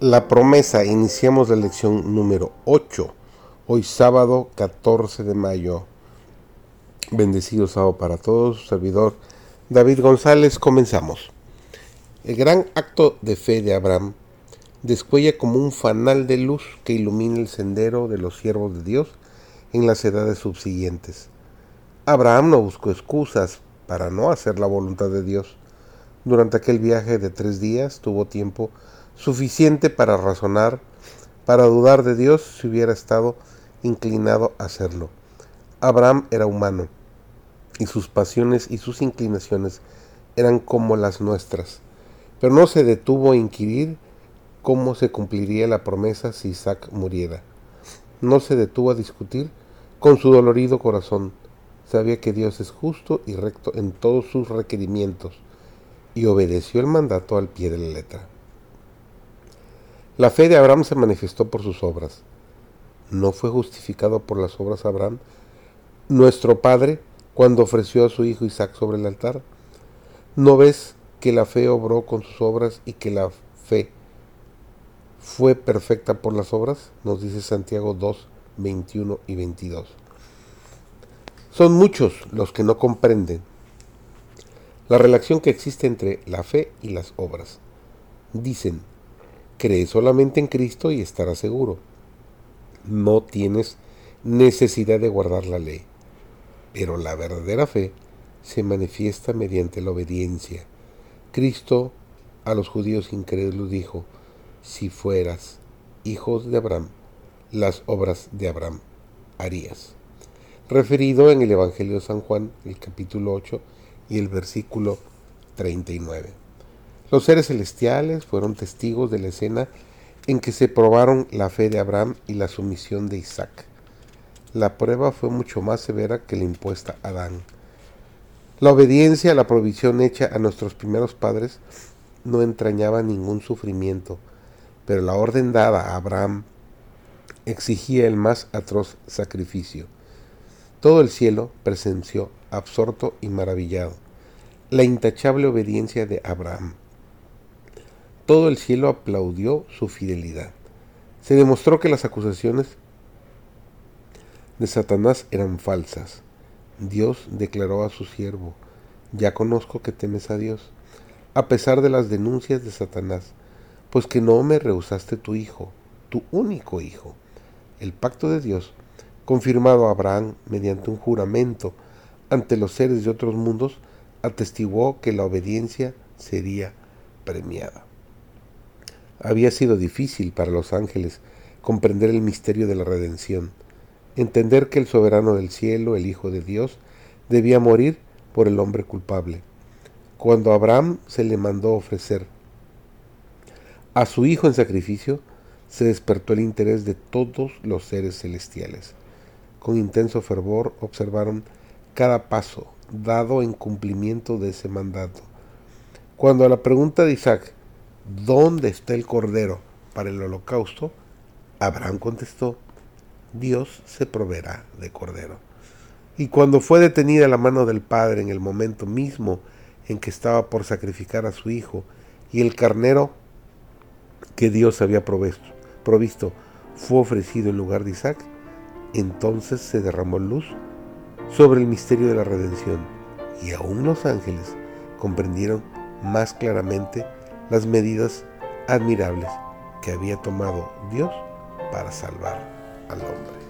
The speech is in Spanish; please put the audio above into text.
La promesa, iniciamos la lección número 8, hoy sábado 14 de mayo. Bendecido sábado para todos, servidor David González, comenzamos. El gran acto de fe de Abraham descuella como un fanal de luz que ilumina el sendero de los siervos de Dios en las edades subsiguientes. Abraham no buscó excusas para no hacer la voluntad de Dios. Durante aquel viaje de tres días tuvo tiempo suficiente para razonar, para dudar de Dios si hubiera estado inclinado a hacerlo. Abraham era humano y sus pasiones y sus inclinaciones eran como las nuestras, pero no se detuvo a inquirir cómo se cumpliría la promesa si Isaac muriera. No se detuvo a discutir con su dolorido corazón. Sabía que Dios es justo y recto en todos sus requerimientos y obedeció el mandato al pie de la letra. La fe de Abraham se manifestó por sus obras. ¿No fue justificado por las obras Abraham, nuestro Padre, cuando ofreció a su hijo Isaac sobre el altar? ¿No ves que la fe obró con sus obras y que la fe fue perfecta por las obras? Nos dice Santiago 2, 21 y 22. Son muchos los que no comprenden la relación que existe entre la fe y las obras. Dicen, Cree solamente en Cristo y estarás seguro. No tienes necesidad de guardar la ley. Pero la verdadera fe se manifiesta mediante la obediencia. Cristo a los judíos incrédulos dijo, si fueras hijos de Abraham, las obras de Abraham harías. Referido en el Evangelio de San Juan, el capítulo 8 y el versículo 39. Los seres celestiales fueron testigos de la escena en que se probaron la fe de Abraham y la sumisión de Isaac. La prueba fue mucho más severa que la impuesta a Adán. La obediencia a la provisión hecha a nuestros primeros padres no entrañaba ningún sufrimiento, pero la orden dada a Abraham exigía el más atroz sacrificio. Todo el cielo presenció, absorto y maravillado, la intachable obediencia de Abraham. Todo el cielo aplaudió su fidelidad. Se demostró que las acusaciones de Satanás eran falsas. Dios declaró a su siervo, ya conozco que temes a Dios, a pesar de las denuncias de Satanás, pues que no me rehusaste tu hijo, tu único hijo. El pacto de Dios, confirmado a Abraham mediante un juramento ante los seres de otros mundos, atestiguó que la obediencia sería premiada. Había sido difícil para los ángeles comprender el misterio de la redención, entender que el soberano del cielo, el Hijo de Dios, debía morir por el hombre culpable. Cuando Abraham se le mandó ofrecer a su hijo en sacrificio, se despertó el interés de todos los seres celestiales. Con intenso fervor observaron cada paso dado en cumplimiento de ese mandato. Cuando a la pregunta de Isaac, ¿dónde está el cordero para el holocausto? Abraham contestó, Dios se proveerá de cordero. Y cuando fue detenida la mano del Padre en el momento mismo en que estaba por sacrificar a su hijo, y el carnero que Dios había provisto, fue ofrecido en lugar de Isaac, entonces se derramó luz sobre el misterio de la redención, y aún los ángeles comprendieron más claramente las medidas admirables que había tomado Dios para salvar al hombre.